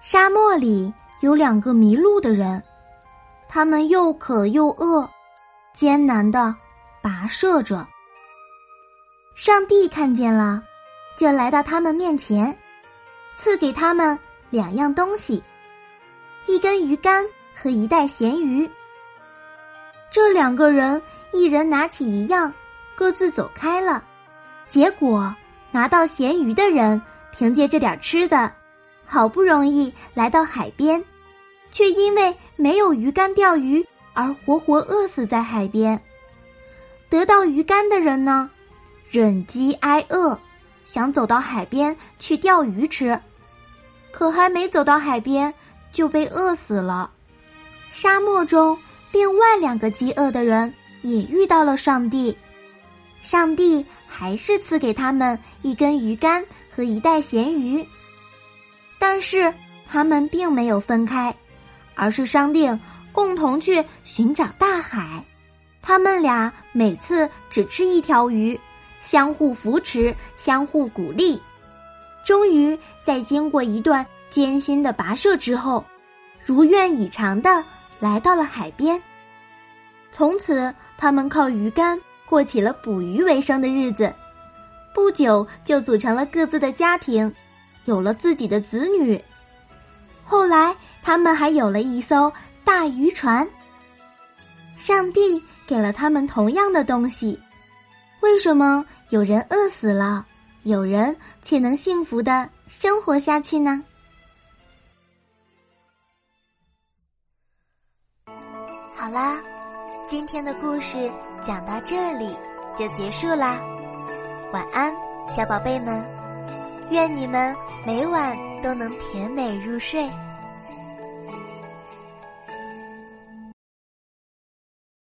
沙漠里有两个迷路的人，他们又渴又饿，艰难的跋涉着。上帝看见了，就来到他们面前，赐给他们两样东西：一根鱼竿和一袋咸鱼。这两个人一人拿起一样，各自走开了。结果拿到咸鱼的人，凭借这点吃的。好不容易来到海边，却因为没有鱼竿钓鱼而活活饿死在海边。得到鱼竿的人呢，忍饥挨饿，想走到海边去钓鱼吃，可还没走到海边就被饿死了。沙漠中另外两个饥饿的人也遇到了上帝，上帝还是赐给他们一根鱼竿和一袋咸鱼。但是他们并没有分开，而是商定共同去寻找大海。他们俩每次只吃一条鱼，相互扶持，相互鼓励。终于在经过一段艰辛的跋涉之后，如愿以偿的来到了海边。从此，他们靠鱼竿过起了捕鱼为生的日子。不久，就组成了各自的家庭。有了自己的子女，后来他们还有了一艘大渔船。上帝给了他们同样的东西，为什么有人饿死了，有人却能幸福的生活下去呢？好啦，今天的故事讲到这里就结束啦，晚安，小宝贝们。愿你们每晚都能甜美入睡。